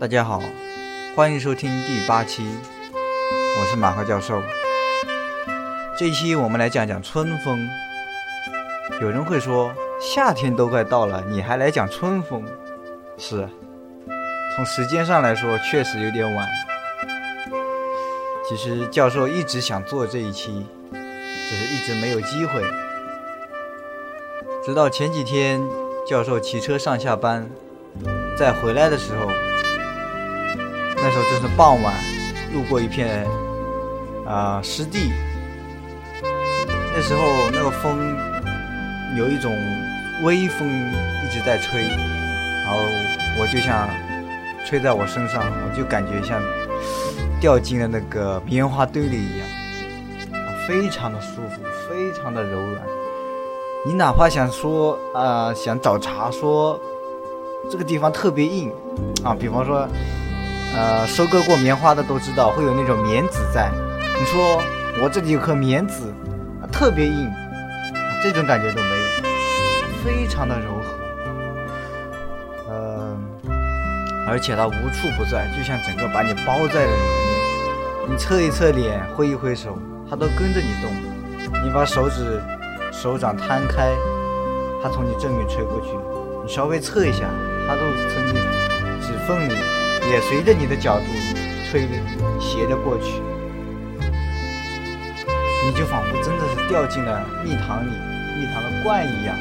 大家好，欢迎收听第八期，我是马赫教授。这一期我们来讲讲春风。有人会说，夏天都快到了，你还来讲春风？是，从时间上来说，确实有点晚。其实教授一直想做这一期，只是一直没有机会。直到前几天，教授骑车上下班，在回来的时候。那时候正是傍晚，路过一片啊湿地。那时候那个风有一种微风一直在吹，然后我就像吹在我身上，我就感觉像掉进了那个棉花堆里一样，非常的舒服，非常的柔软。你哪怕想说啊想找茬说这个地方特别硬啊，比方说。呃，收割过棉花的都知道会有那种棉籽在。你说我这里有颗棉籽，特别硬，这种感觉都没有，非常的柔和。嗯，而且它无处不在，就像整个把你包在了里面。你侧一侧脸，挥一挥手，它都跟着你动。你把手指、手掌摊开，它从你正面吹过去。你稍微侧一下，它都从你指缝里。也随着你的角度吹斜着过去，你就仿佛真的是掉进了蜜糖里，蜜糖的罐一样。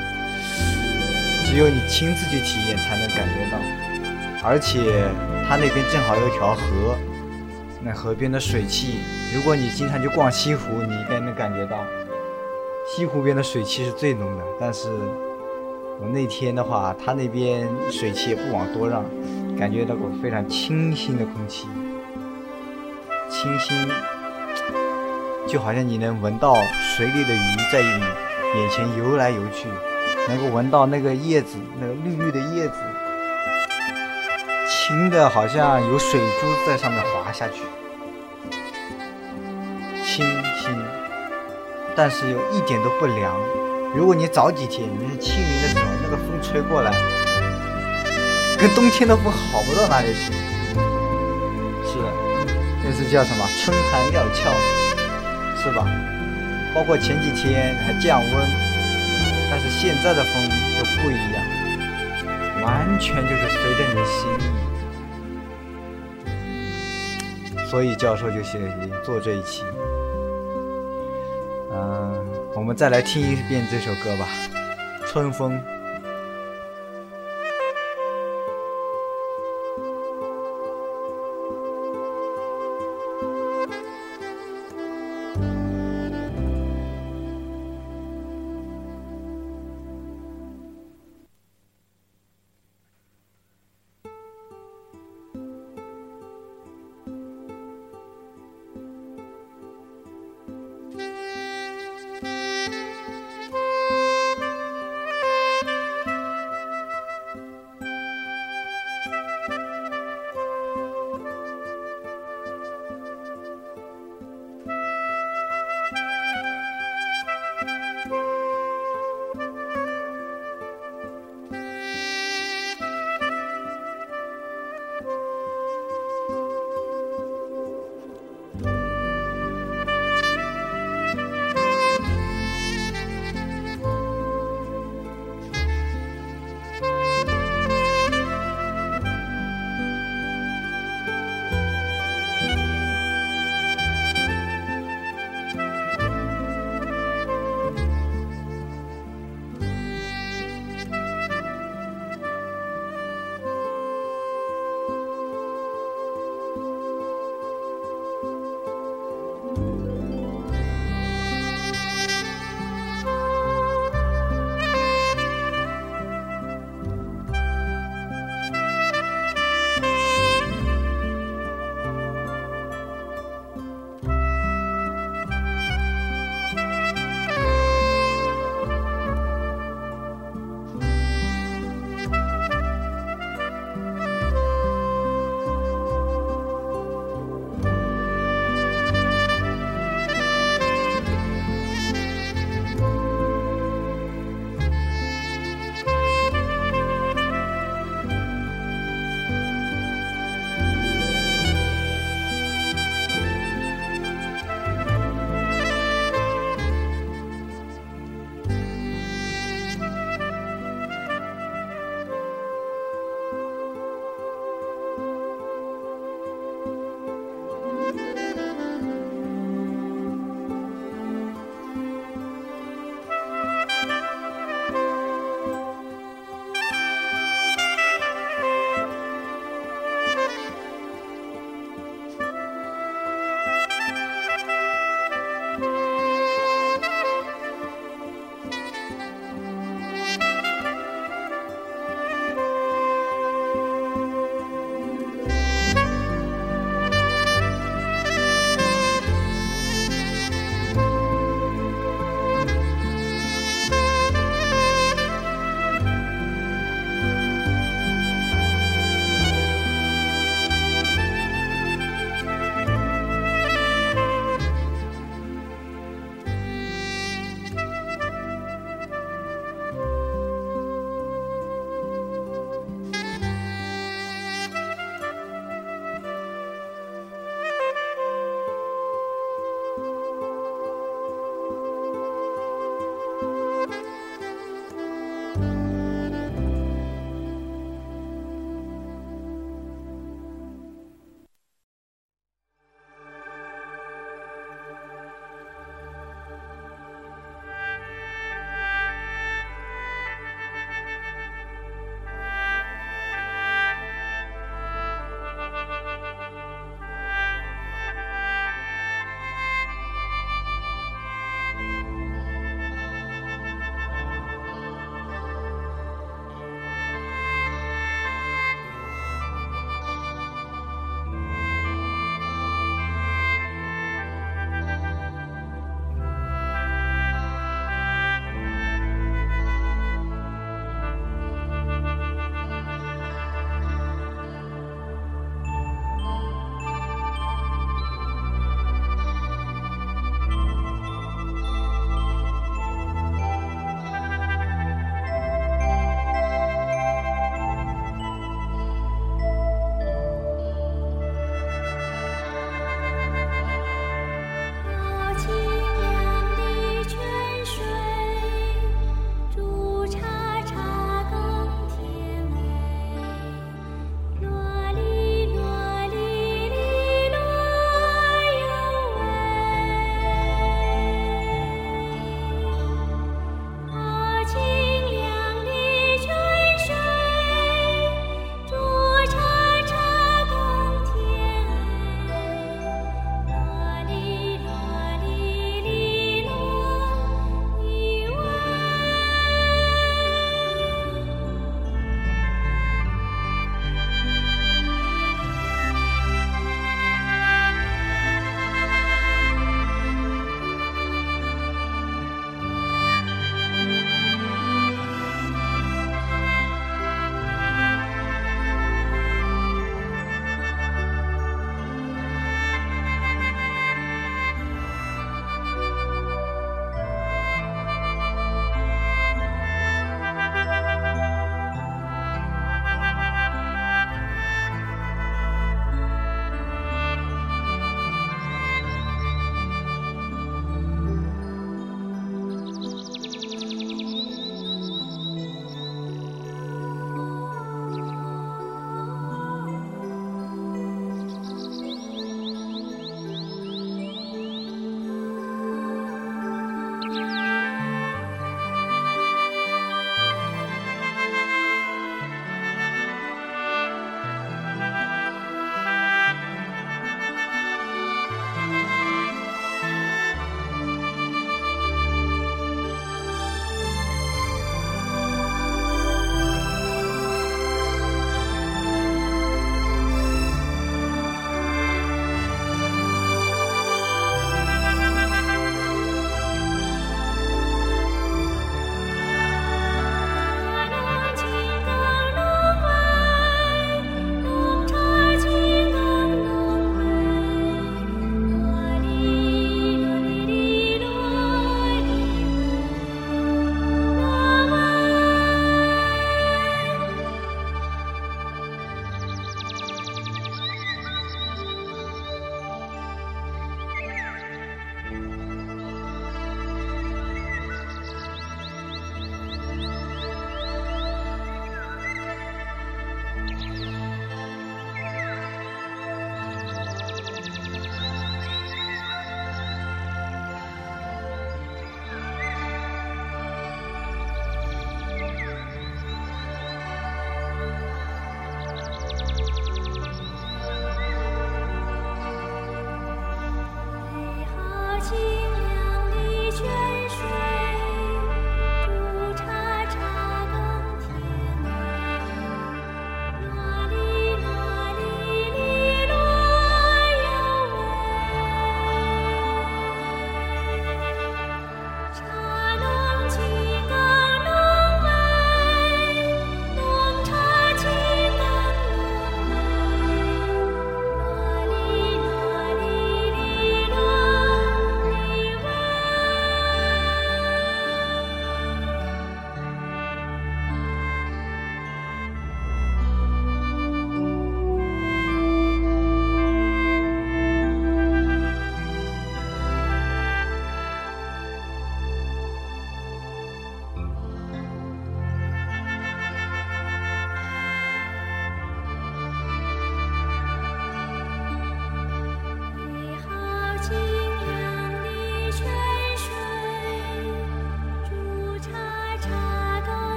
只有你亲自去体验才能感觉到。而且它那边正好有一条河，那河边的水汽，如果你经常去逛西湖，你应该能感觉到，西湖边的水汽是最浓的。但是我那天的话，它那边水汽也不往多让。感觉到过非常清新的空气，清新，就好像你能闻到水里的鱼在你眼前游来游去，能够闻到那个叶子，那个绿绿的叶子，清的好像有水珠在上面滑下去，清新，但是又一点都不凉。如果你早几天你是清明的时候，那个风吹过来。跟冬天的风好不到哪里去，是的，那是叫什么春寒料峭，是吧？包括前几天还降温，但是现在的风就不一样，完全就是随着你心意。所以教授就写做这一期，嗯，我们再来听一遍这首歌吧，《春风》。